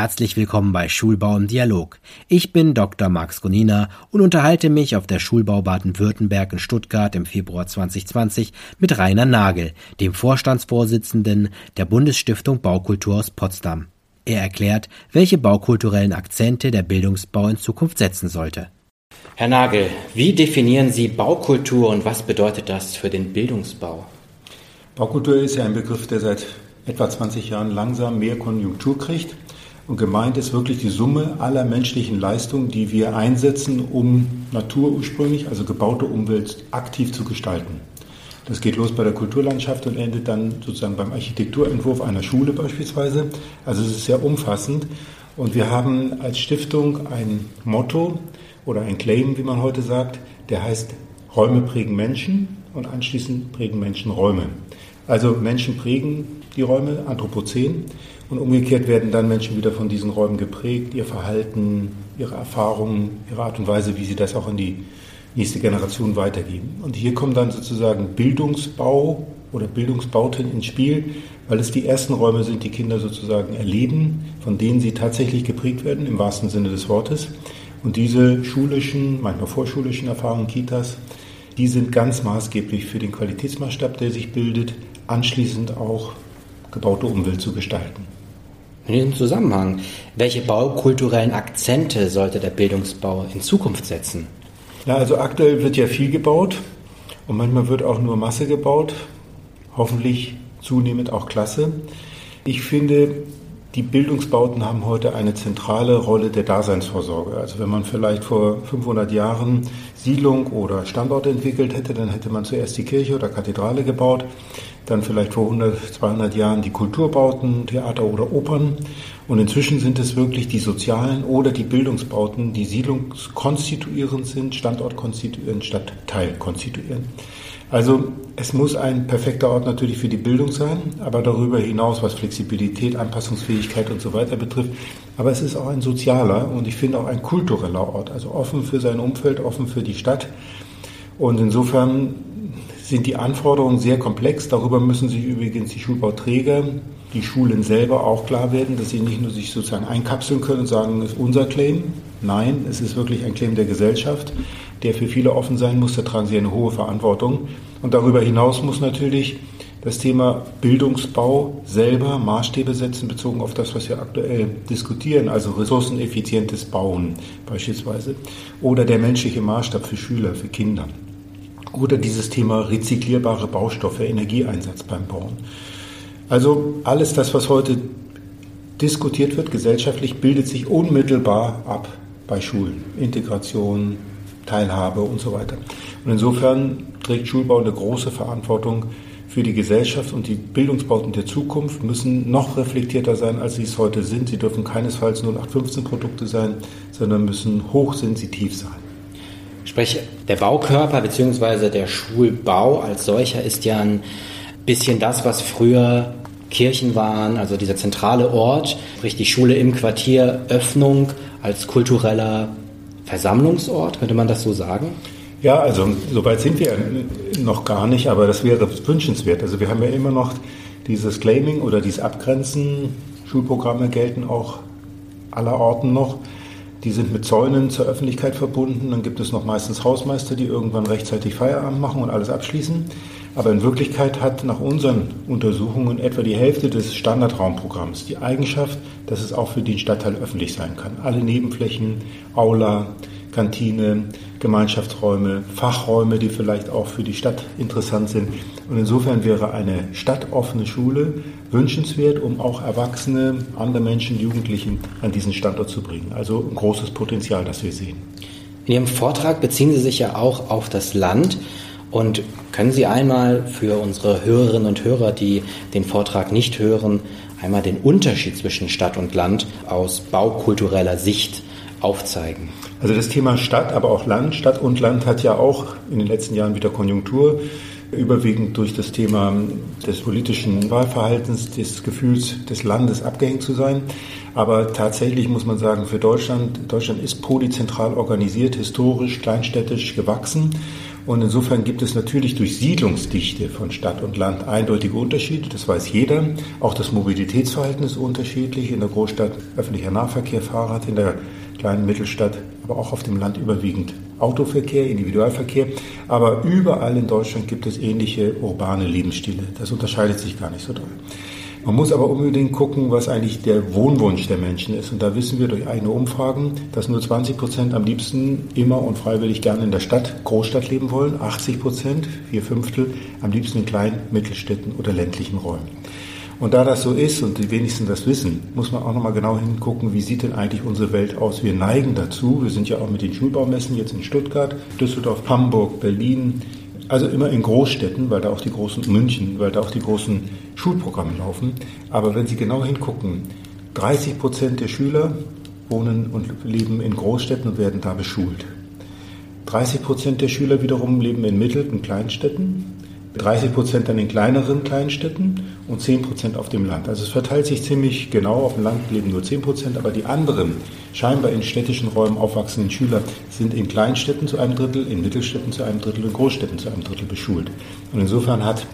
Herzlich willkommen bei Schulbau im Dialog. Ich bin Dr. Max Gonina und unterhalte mich auf der Schulbau Baden-Württemberg in Stuttgart im Februar 2020 mit Rainer Nagel, dem Vorstandsvorsitzenden der Bundesstiftung Baukultur aus Potsdam. Er erklärt, welche baukulturellen Akzente der Bildungsbau in Zukunft setzen sollte. Herr Nagel, wie definieren Sie Baukultur und was bedeutet das für den Bildungsbau? Baukultur ist ja ein Begriff, der seit etwa 20 Jahren langsam mehr Konjunktur kriegt. Und gemeint ist wirklich die Summe aller menschlichen Leistungen, die wir einsetzen, um naturursprünglich, also gebaute Umwelt, aktiv zu gestalten. Das geht los bei der Kulturlandschaft und endet dann sozusagen beim Architekturentwurf einer Schule beispielsweise. Also es ist sehr umfassend. Und wir haben als Stiftung ein Motto oder ein Claim, wie man heute sagt, der heißt Räume prägen Menschen und anschließend prägen Menschen Räume. Also Menschen prägen die Räume, Anthropozän, und umgekehrt werden dann Menschen wieder von diesen Räumen geprägt, ihr Verhalten, ihre Erfahrungen, ihre Art und Weise, wie sie das auch in die nächste Generation weitergeben. Und hier kommt dann sozusagen Bildungsbau oder Bildungsbauten ins Spiel, weil es die ersten Räume sind, die Kinder sozusagen erleben, von denen sie tatsächlich geprägt werden, im wahrsten Sinne des Wortes. Und diese schulischen, manchmal vorschulischen Erfahrungen, Kitas, die sind ganz maßgeblich für den Qualitätsmaßstab, der sich bildet, anschließend auch gebaute Umwelt zu gestalten. In diesem Zusammenhang, welche baukulturellen Akzente sollte der Bildungsbau in Zukunft setzen? Ja, also aktuell wird ja viel gebaut und manchmal wird auch nur Masse gebaut, hoffentlich zunehmend auch Klasse. Ich finde, die Bildungsbauten haben heute eine zentrale Rolle der Daseinsvorsorge. Also wenn man vielleicht vor 500 Jahren Siedlung oder Standort entwickelt hätte, dann hätte man zuerst die Kirche oder Kathedrale gebaut, dann vielleicht vor 100, 200 Jahren die Kulturbauten, Theater oder Opern. Und inzwischen sind es wirklich die sozialen oder die Bildungsbauten, die siedlungskonstituierend sind, Standortkonstituierend, Stadtteilkonstituierend. Also es muss ein perfekter Ort natürlich für die Bildung sein, aber darüber hinaus, was Flexibilität, Anpassungsfähigkeit und so weiter betrifft. Aber es ist auch ein sozialer und ich finde auch ein kultureller Ort, also offen für sein Umfeld, offen für die Stadt. Und insofern sind die Anforderungen sehr komplex. Darüber müssen sich übrigens die Schulbauträger, die Schulen selber auch klar werden, dass sie nicht nur sich sozusagen einkapseln können und sagen, das ist unser Claim. Nein, es ist wirklich ein Claim der Gesellschaft der für viele offen sein muss. Da tragen sie eine hohe Verantwortung. Und darüber hinaus muss natürlich das Thema Bildungsbau selber Maßstäbe setzen, bezogen auf das, was wir aktuell diskutieren, also ressourceneffizientes Bauen beispielsweise. Oder der menschliche Maßstab für Schüler, für Kinder. Oder dieses Thema rezyklierbare Baustoffe, Energieeinsatz beim Bauen. Also alles das, was heute diskutiert wird gesellschaftlich, bildet sich unmittelbar ab bei Schulen. Integration, Teilhabe und so weiter. Und insofern trägt Schulbau eine große Verantwortung für die Gesellschaft und die Bildungsbauten der Zukunft müssen noch reflektierter sein, als sie es heute sind. Sie dürfen keinesfalls 0815-Produkte sein, sondern müssen hochsensitiv sein. Sprich, der Baukörper bzw. der Schulbau als solcher ist ja ein bisschen das, was früher Kirchen waren, also dieser zentrale Ort, sprich die Schule im Quartier, Öffnung als kultureller Versammlungsort, könnte man das so sagen? Ja, also soweit sind wir noch gar nicht, aber das wäre wünschenswert. Also wir haben ja immer noch dieses Claiming oder dieses Abgrenzen. Schulprogramme gelten auch aller Orten noch. Die sind mit Zäunen zur Öffentlichkeit verbunden. Dann gibt es noch meistens Hausmeister, die irgendwann rechtzeitig Feierabend machen und alles abschließen. Aber in Wirklichkeit hat nach unseren Untersuchungen etwa die Hälfte des Standardraumprogramms die Eigenschaft, dass es auch für den Stadtteil öffentlich sein kann. Alle Nebenflächen, Aula, Kantine, Gemeinschaftsräume, Fachräume, die vielleicht auch für die Stadt interessant sind. Und insofern wäre eine stadtoffene Schule wünschenswert, um auch Erwachsene, andere Menschen, Jugendlichen an diesen Standort zu bringen. Also ein großes Potenzial, das wir sehen. In Ihrem Vortrag beziehen Sie sich ja auch auf das Land. Und können Sie einmal für unsere Hörerinnen und Hörer, die den Vortrag nicht hören, einmal den Unterschied zwischen Stadt und Land aus baukultureller Sicht aufzeigen? Also das Thema Stadt, aber auch Land, Stadt und Land hat ja auch in den letzten Jahren wieder Konjunktur, überwiegend durch das Thema des politischen Wahlverhaltens, des Gefühls des Landes abgehängt zu sein. Aber tatsächlich muss man sagen, für Deutschland, Deutschland ist polyzentral organisiert, historisch, kleinstädtisch gewachsen. Und insofern gibt es natürlich durch Siedlungsdichte von Stadt und Land eindeutige Unterschiede. Das weiß jeder. Auch das Mobilitätsverhalten ist unterschiedlich. In der Großstadt öffentlicher Nahverkehr, Fahrrad, in der kleinen Mittelstadt, aber auch auf dem Land überwiegend Autoverkehr, Individualverkehr. Aber überall in Deutschland gibt es ähnliche urbane Lebensstile. Das unterscheidet sich gar nicht so doll. Man muss aber unbedingt gucken, was eigentlich der Wohnwunsch der Menschen ist. Und da wissen wir durch eigene Umfragen, dass nur 20 Prozent am liebsten immer und freiwillig gerne in der Stadt, Großstadt leben wollen. 80 Prozent, vier Fünftel, am liebsten in kleinen, Mittelstädten oder ländlichen Räumen. Und da das so ist und die wenigsten das wissen, muss man auch nochmal genau hingucken, wie sieht denn eigentlich unsere Welt aus. Wir neigen dazu, wir sind ja auch mit den Schulbaumessen jetzt in Stuttgart, Düsseldorf, Hamburg, Berlin, also immer in Großstädten, weil da auch die großen München, weil da auch die großen Schulprogramme laufen. Aber wenn Sie genau hingucken, 30 Prozent der Schüler wohnen und leben in Großstädten und werden da beschult. 30 Prozent der Schüler wiederum leben in Mittel- und Kleinstädten 30 Prozent dann in kleineren Kleinstädten und 10 Prozent auf dem Land. Also es verteilt sich ziemlich genau. Auf dem Land leben nur 10 Prozent, aber die anderen scheinbar in städtischen Räumen aufwachsenden Schüler sind in Kleinstädten zu einem Drittel, in Mittelstädten zu einem Drittel und Großstädten zu einem Drittel beschult. Und insofern hat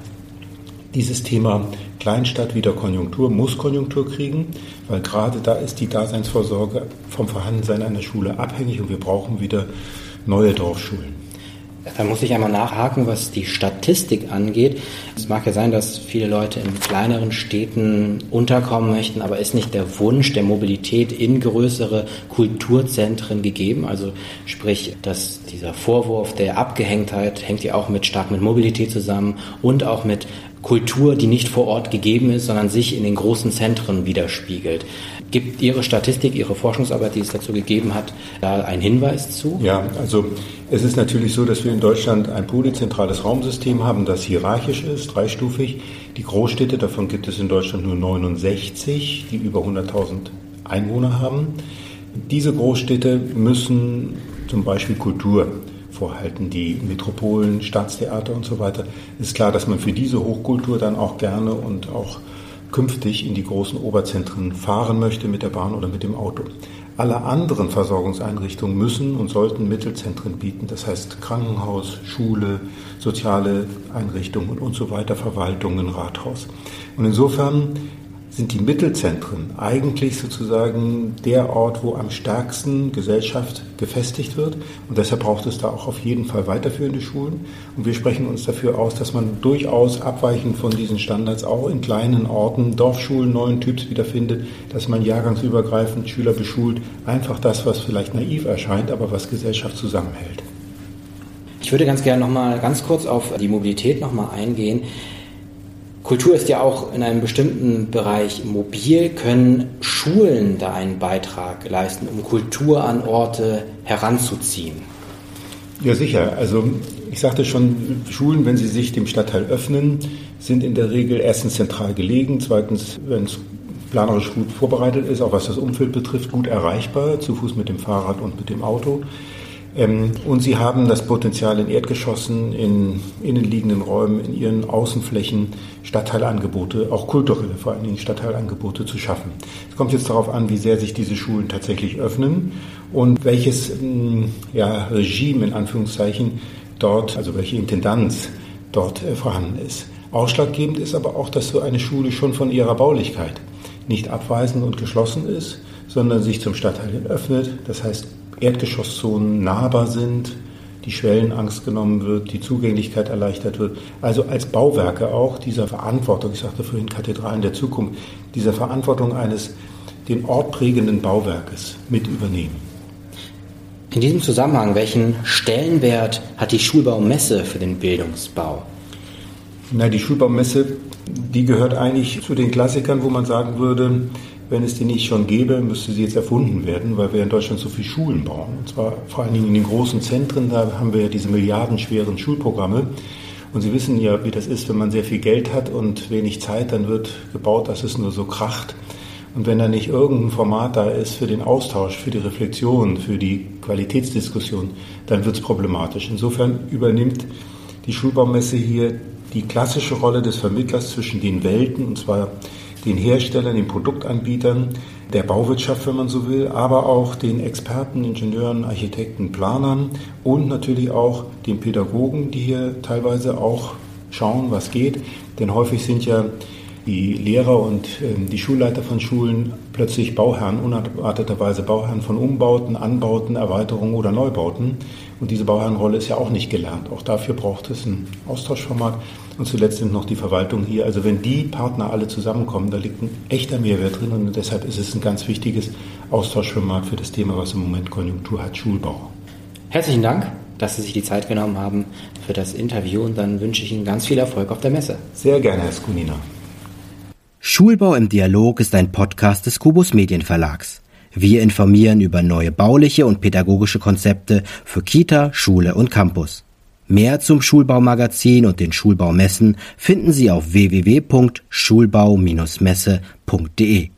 dieses Thema Kleinstadt wieder Konjunktur, muss Konjunktur kriegen, weil gerade da ist die Daseinsvorsorge vom Vorhandensein einer Schule abhängig und wir brauchen wieder neue Dorfschulen. Da muss ich einmal nachhaken, was die Statistik angeht. Es mag ja sein, dass viele Leute in kleineren Städten unterkommen möchten, aber ist nicht der Wunsch der Mobilität in größere Kulturzentren gegeben? Also sprich, dass dieser Vorwurf der Abgehängtheit hängt ja auch mit stark mit Mobilität zusammen und auch mit Kultur, die nicht vor Ort gegeben ist, sondern sich in den großen Zentren widerspiegelt. Gibt Ihre Statistik, Ihre Forschungsarbeit, die es dazu gegeben hat, da einen Hinweis zu? Ja, also es ist natürlich so, dass wir in Deutschland ein polyzentrales Raumsystem haben, das hierarchisch ist, dreistufig. Die Großstädte, davon gibt es in Deutschland nur 69, die über 100.000 Einwohner haben. Diese Großstädte müssen zum Beispiel Kultur vorhalten, die Metropolen, Staatstheater und so weiter. Ist klar, dass man für diese Hochkultur dann auch gerne und auch künftig in die großen Oberzentren fahren möchte mit der Bahn oder mit dem Auto. Alle anderen Versorgungseinrichtungen müssen und sollten Mittelzentren bieten, das heißt Krankenhaus, Schule, soziale Einrichtungen und so weiter, Verwaltungen, Rathaus. Und insofern sind die Mittelzentren eigentlich sozusagen der Ort, wo am stärksten Gesellschaft gefestigt wird. Und deshalb braucht es da auch auf jeden Fall weiterführende Schulen. Und wir sprechen uns dafür aus, dass man durchaus abweichend von diesen Standards auch in kleinen Orten Dorfschulen neuen Typs wiederfindet, dass man jahrgangsübergreifend Schüler beschult. Einfach das, was vielleicht naiv erscheint, aber was Gesellschaft zusammenhält. Ich würde ganz gerne noch mal ganz kurz auf die Mobilität noch mal eingehen. Kultur ist ja auch in einem bestimmten Bereich mobil. Können Schulen da einen Beitrag leisten, um Kultur an Orte heranzuziehen? Ja, sicher. Also ich sagte schon, Schulen, wenn sie sich dem Stadtteil öffnen, sind in der Regel erstens zentral gelegen, zweitens, wenn es planerisch gut vorbereitet ist, auch was das Umfeld betrifft, gut erreichbar, zu Fuß mit dem Fahrrad und mit dem Auto. Ähm, und sie haben das Potenzial in Erdgeschossen, in innenliegenden Räumen, in ihren Außenflächen Stadtteilangebote, auch kulturelle vor allen Dingen Stadtteilangebote zu schaffen. Es kommt jetzt darauf an, wie sehr sich diese Schulen tatsächlich öffnen und welches ähm, ja, Regime in Anführungszeichen dort, also welche Intendanz dort äh, vorhanden ist. Ausschlaggebend ist aber auch, dass so eine Schule schon von ihrer Baulichkeit nicht abweisend und geschlossen ist, sondern sich zum Stadtteil hin öffnet. Das heißt, Erdgeschosszonen nahbar sind, die Schwellenangst genommen wird, die Zugänglichkeit erleichtert wird. Also als Bauwerke auch dieser Verantwortung, ich sagte vorhin Kathedralen der Zukunft, dieser Verantwortung eines den Ort prägenden Bauwerkes mit übernehmen. In diesem Zusammenhang, welchen Stellenwert hat die Schulbaumesse für den Bildungsbau? Na, die Schulbaumesse, die gehört eigentlich zu den Klassikern, wo man sagen würde, wenn es die nicht schon gäbe, müsste sie jetzt erfunden werden, weil wir in Deutschland so viele Schulen bauen. Und zwar vor allen Dingen in den großen Zentren, da haben wir ja diese milliardenschweren Schulprogramme. Und Sie wissen ja, wie das ist, wenn man sehr viel Geld hat und wenig Zeit, dann wird gebaut, dass es nur so kracht. Und wenn da nicht irgendein Format da ist für den Austausch, für die Reflexion, für die Qualitätsdiskussion, dann wird es problematisch. Insofern übernimmt die Schulbaumesse hier die klassische Rolle des Vermittlers zwischen den Welten, und zwar den Herstellern, den Produktanbietern, der Bauwirtschaft, wenn man so will, aber auch den Experten, Ingenieuren, Architekten, Planern und natürlich auch den Pädagogen, die hier teilweise auch schauen, was geht. Denn häufig sind ja die Lehrer und äh, die Schulleiter von Schulen plötzlich Bauherren, unerwarteterweise Bauherren von Umbauten, Anbauten, Erweiterungen oder Neubauten. Und diese Bauherrenrolle ist ja auch nicht gelernt. Auch dafür braucht es ein Austauschformat. Und zuletzt sind noch die Verwaltung hier. Also wenn die Partner alle zusammenkommen, da liegt ein echter Mehrwert drin. Und deshalb ist es ein ganz wichtiges Austauschformat für das Thema, was im Moment Konjunktur hat, Schulbau. Herzlichen Dank, dass Sie sich die Zeit genommen haben für das Interview. Und dann wünsche ich Ihnen ganz viel Erfolg auf der Messe. Sehr gerne, Herr Skunina. Schulbau im Dialog ist ein Podcast des Kubus Medienverlags. Wir informieren über neue bauliche und pädagogische Konzepte für Kita, Schule und Campus. Mehr zum Schulbaumagazin und den Schulbaumessen finden Sie auf www.schulbau-messe.de.